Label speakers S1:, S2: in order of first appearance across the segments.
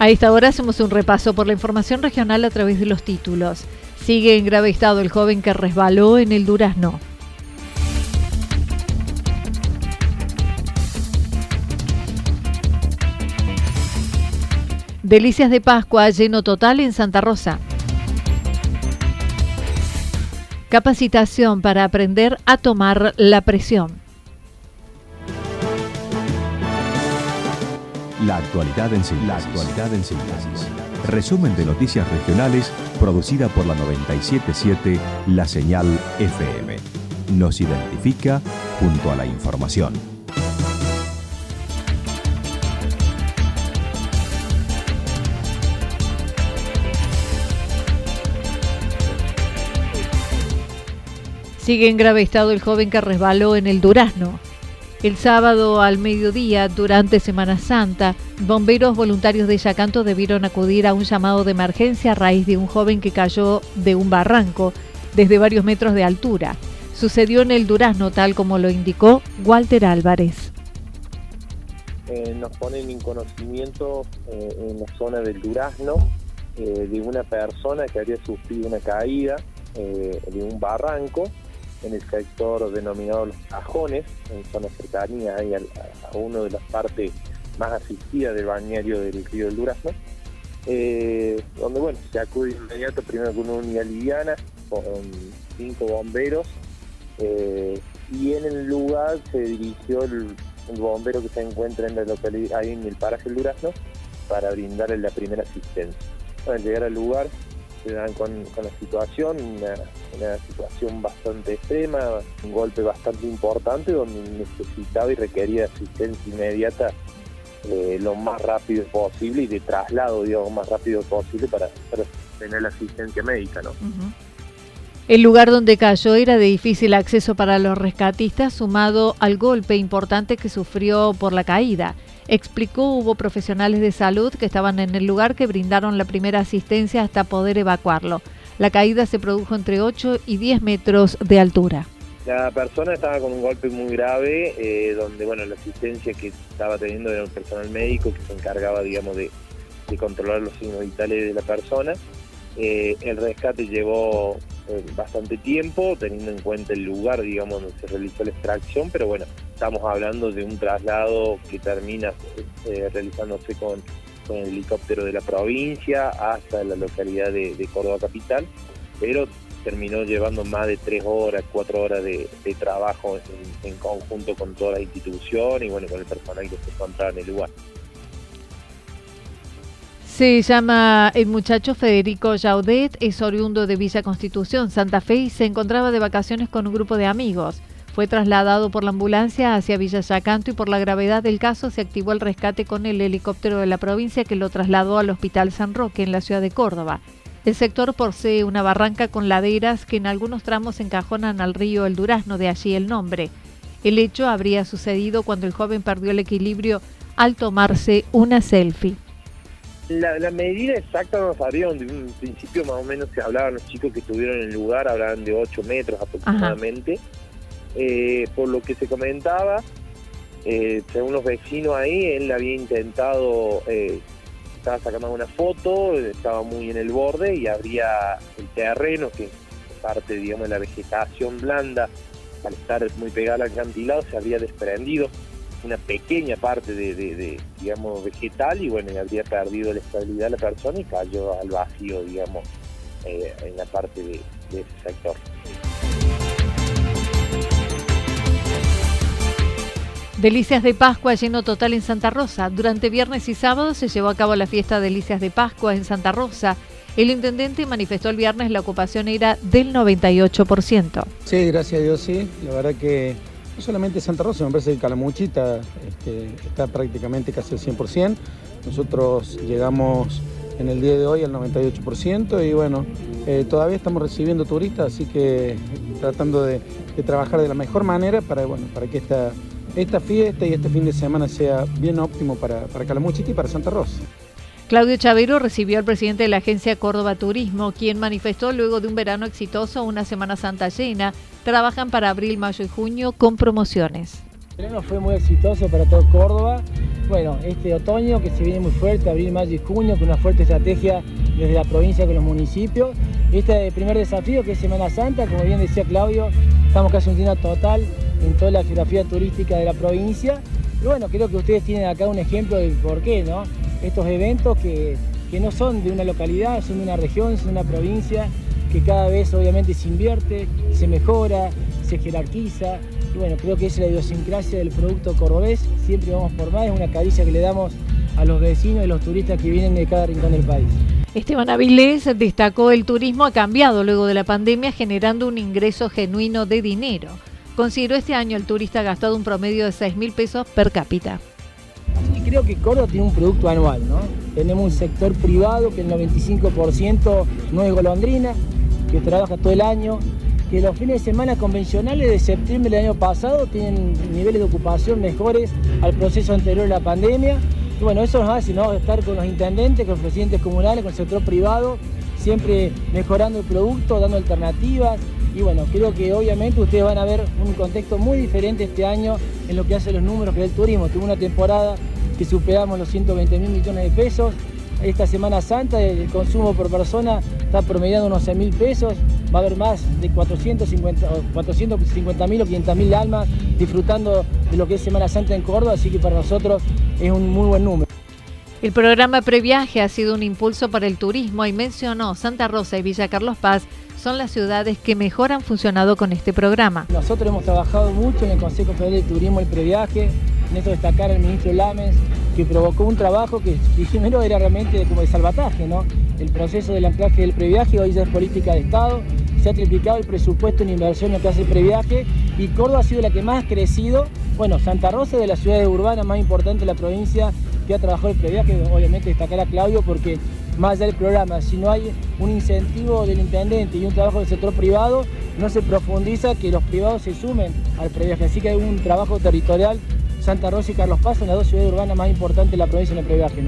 S1: A esta hora hacemos un repaso por la información regional a través de los títulos. Sigue en grave estado el joven que resbaló en el Durazno. Delicias de Pascua lleno total en Santa Rosa. Capacitación para aprender a tomar la presión.
S2: La actualidad en síntesis. La actualidad en síntesis. Resumen de noticias regionales producida por la 977 La Señal FM. Nos identifica junto a la información.
S1: Sigue en grave estado el joven que resbaló en el Durazno. El sábado al mediodía, durante Semana Santa, bomberos voluntarios de Yacanto debieron acudir a un llamado de emergencia a raíz de un joven que cayó de un barranco desde varios metros de altura. Sucedió en el Durazno, tal como lo indicó Walter Álvarez.
S3: Eh, nos ponen en conocimiento eh, en la zona del Durazno eh, de una persona que había sufrido una caída de un barranco en el sector denominado Los Cajones, en zona cercanía ahí a, a una de las partes más asistidas del bañario del río del Durazno, eh, donde bueno, se acude inmediato primero con una unidad liviana, con cinco bomberos, eh, y en el lugar se dirigió el, bombero que se encuentra en la localidad, ahí en el paraje del Durazno, para brindarle la primera asistencia. Al llegar al lugar, se dan con, la situación, una, situación bastante extrema, un golpe bastante importante donde necesitaba y requería asistencia inmediata eh, lo más rápido posible y de traslado, digamos, más rápido posible para, tener la asistencia médica, ¿no?
S1: El lugar donde cayó era de difícil acceso para los rescatistas, sumado al golpe importante que sufrió por la caída. Explicó hubo profesionales de salud que estaban en el lugar que brindaron la primera asistencia hasta poder evacuarlo. La caída se produjo entre 8 y 10 metros de altura.
S3: La persona estaba con un golpe muy grave, eh, donde bueno la asistencia que estaba teniendo era un personal médico que se encargaba, digamos, de, controlar los signos vitales de la persona. Eh, el rescate llevó eh, bastante tiempo, teniendo en cuenta el lugar, digamos, donde se realizó la extracción, pero bueno, estamos hablando de un traslado que termina eh, realizándose con, el helicóptero de la provincia hasta la localidad de, Córdoba Capital, pero terminó llevando más de tres horas, cuatro horas de, trabajo en, conjunto con toda la institución y bueno, con el personal que se encontraba en el lugar.
S1: Se llama el muchacho Federico Jaudet, es oriundo de Villa Constitución, Santa Fe, y se encontraba de vacaciones con un grupo de amigos. Fue trasladado por la ambulancia hacia Villa Yacanto y por la gravedad del caso se activó el rescate con el helicóptero de la provincia que lo trasladó al Hospital San Roque en la ciudad de Córdoba. El sector posee una barranca con laderas que en algunos tramos encajonan al río El Durazno, de allí el nombre. El hecho habría sucedido cuando el joven perdió el equilibrio al tomarse una selfie.
S3: La, medida exacta no sabíamos, de un principio más o menos se hablaban los chicos que estuvieron en el lugar, hablaban de 8 metros aproximadamente. Eh, por lo que se comentaba, Eh, según los vecinos ahí, él había intentado, eh, estaba sacando una foto, estaba muy en el borde y habría el terreno, que parte, digamos, de la vegetación blanda, al estar muy pegada al acantilado, se había desprendido una pequeña parte de, digamos, vegetal y bueno, habría perdido la estabilidad de la persona y cayó al vacío, digamos, eh, en la parte de, ese sector.
S1: Delicias de Pascua lleno total en Santa Rosa. Durante viernes y sábado se llevó a cabo la fiesta Delicias de Pascua en Santa Rosa. El intendente manifestó el viernes la ocupación era del 98%.
S4: Sí, gracias a Dios, sí. La verdad que no solamente Santa Rosa, me parece que Calamuchita este, está prácticamente casi al 100%. Nosotros llegamos en el día de hoy al 98% y bueno, eh, todavía estamos recibiendo turistas, así que tratando de, trabajar de la mejor manera para, bueno, para que esta, esta fiesta y este fin de semana sea bien óptimo para, para Calamuchita y para Santa Rosa.
S1: Claudio Chavero recibió al presidente de la agencia Córdoba Turismo, quien manifestó luego de un verano exitoso, una Semana Santa llena, trabajan para abril, mayo y junio con promociones.
S5: El verano fue muy exitoso para todo Córdoba. Bueno, este otoño que se viene muy fuerte, abril, mayo y junio, con una fuerte estrategia desde la provincia con los municipios. Este primer desafío que es Semana Santa, como bien decía Claudio, estamos casi un día total en toda la geografía turística de la provincia. Y bueno, creo que ustedes tienen acá un ejemplo del por qué, ¿no? estos eventos que, no son de una localidad, son de una región, son de una provincia, que cada vez obviamente se invierte, se mejora, se jerarquiza. Y bueno, creo que es la idiosincrasia del producto cordobés, siempre vamos por más, es una caricia que le damos a los vecinos y los turistas que vienen de cada rincón del país.
S1: Esteban Avilés destacó el turismo ha cambiado luego de la pandemia generando un ingreso genuino de dinero. Consideró este año el turista ha gastado un promedio de 6 mil pesos per cápita
S5: creo que Córdoba tiene un producto anual, ¿no? Tenemos un sector privado que el 95% no es golondrina, que trabaja todo el año, que los fines de semana convencionales de septiembre del año pasado tienen niveles de ocupación mejores al proceso anterior de la pandemia. Y bueno, eso nos hace ¿no? estar con los intendentes, con los presidentes comunales, con el sector privado, siempre mejorando el producto, dando alternativas. Y bueno, creo que obviamente ustedes van a ver un contexto muy diferente este año en lo que hace los números que es el turismo. Tuvo una temporada que superamos los 120 mil millones de pesos. Esta Semana Santa el consumo por persona está promediando unos 6 mil pesos. Va a haber más de 450 mil o 500 mil almas disfrutando de lo que es Semana Santa en Córdoba, así que para nosotros es un muy buen número.
S1: El programa Previaje ha sido un impulso para el turismo y mencionó Santa Rosa y Villa Carlos Paz son las ciudades que mejor han funcionado con este programa.
S5: Nosotros hemos trabajado mucho en el Consejo Federal de Turismo el Previaje, en esto destacar al ministro Lames, que provocó un trabajo que primero era realmente como de salvataje, ¿no? El proceso del anclaje del previaje hoy ya es política de Estado, se ha triplicado el presupuesto en inversión en lo que hace el previaje y Córdoba ha sido la que más ha crecido. Bueno, Santa Rosa es de las ciudades urbanas más importantes de la provincia que ha trabajado el previaje, obviamente destacar a Claudio porque más allá del programa, si no hay un incentivo del intendente y un trabajo del sector privado, no se profundiza que los privados se sumen al previaje. Así que hay un trabajo territorial Santa Rosa y Carlos Paz son las dos ciudades urbanas más importantes de la provincia en el previaje.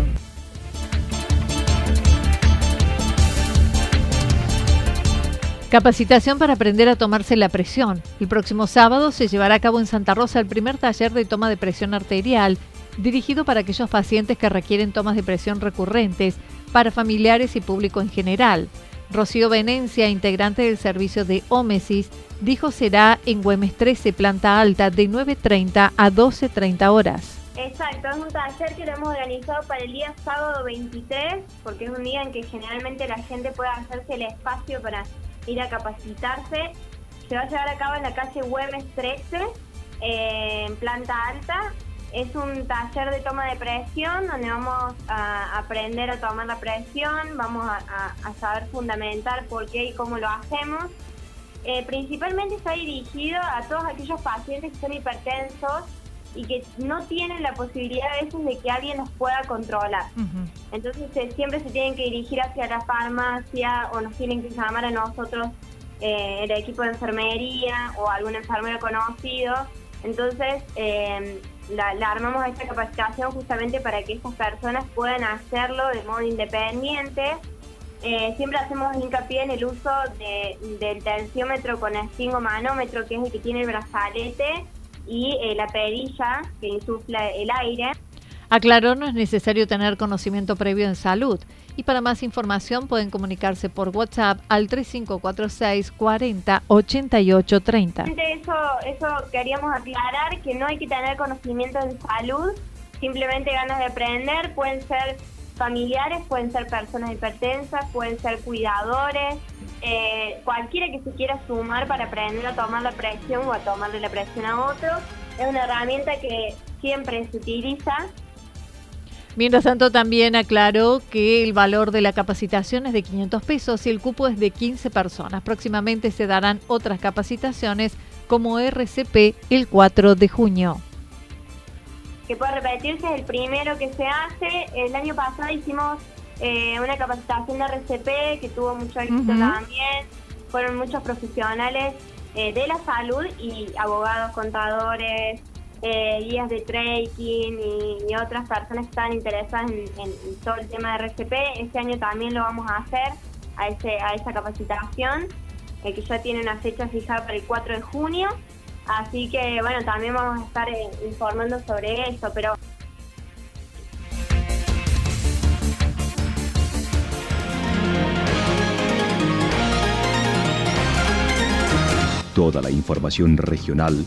S1: Capacitación para aprender a tomarse la presión. El próximo sábado se llevará a cabo en Santa Rosa el primer taller de toma de presión arterial, dirigido para aquellos pacientes que requieren tomas de presión recurrentes, para familiares y público en general. Rocío Venencia, integrante del servicio de Ómesis, dijo será en Güemes 13, planta alta, de 9.30 a 12.30 horas.
S6: Exacto, es un taller que lo hemos organizado para el día sábado 23, porque es un día en que generalmente la gente puede hacerse el espacio para ir a capacitarse. Se va a llevar a cabo en la calle Güemes 13, eh, en planta alta, es un taller de toma de presión donde vamos a aprender a tomar la presión, vamos a, saber fundamentar por qué y cómo lo hacemos. Eh, principalmente está dirigido a todos aquellos pacientes que son hipertensos y que no tienen la posibilidad a veces de que alguien los pueda controlar. Entonces siempre se tienen que dirigir hacia la farmacia o nos tienen que llamar a nosotros eh, el equipo de enfermería o algún enfermero conocido. Entonces, eh, la, armamos esta capacitación justamente para que estas personas puedan hacerlo de modo independiente. Eh, siempre hacemos hincapié en el uso del tensiómetro con esfingomanómetro, que es el que tiene el brazalete, y eh, la perilla que insufla el aire.
S1: Aclaró, no es necesario tener conocimiento previo en salud. Y para más información pueden comunicarse por WhatsApp al 3546 40 88 30.
S6: Eso, eso queríamos aclarar, que no hay que tener conocimiento en salud, simplemente ganas de aprender, pueden ser familiares, pueden ser personas hipertensas, pueden ser cuidadores, eh, cualquiera que se quiera sumar para aprender a tomar la presión o a tomarle la presión a otro. Es una herramienta que siempre se utiliza
S1: Mientras tanto, también aclaró que el valor de la capacitación es de 500 pesos y el cupo es de 15 personas. Próximamente se darán otras capacitaciones como RCP el 4 de junio.
S6: Que puede repetirse, es el primero que se hace. El año pasado hicimos eh, una capacitación de RCP que tuvo mucho éxito también. Fueron muchos profesionales eh, de la salud y abogados, contadores, eh, guías de trekking y, otras personas que están interesadas en, todo el tema de RCP. Este año también lo vamos a hacer a, ese, a esa capacitación, eh, que ya tiene una fecha fijada para el 4 de junio. Así que bueno, también vamos a estar eh, informando sobre eso, pero
S2: Toda la información regional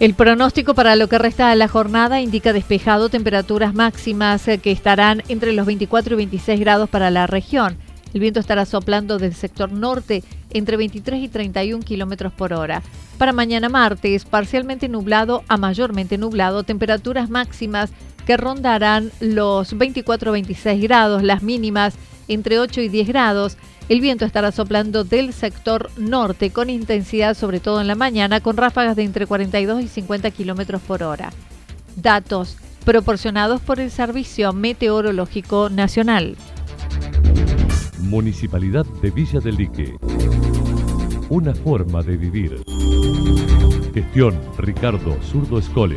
S1: El pronóstico para lo que resta de la jornada indica despejado, temperaturas máximas eh, que estarán entre los 24 y 26 grados para la región. El viento estará soplando del sector norte entre 23 y 31 kilómetros por hora. Para mañana martes, parcialmente nublado a mayormente nublado, temperaturas máximas que rondarán los 24-26 grados, las mínimas entre 8 y 10 grados el viento estará soplando del sector norte con intensidad sobre todo en la mañana con ráfagas de entre 42 y 50 kilómetros por hora. Datos proporcionados por el Servicio Meteorológico Nacional.
S7: Municipalidad de Villa del Lique. Una forma de vivir. Gestión Ricardo Zurdo Escole.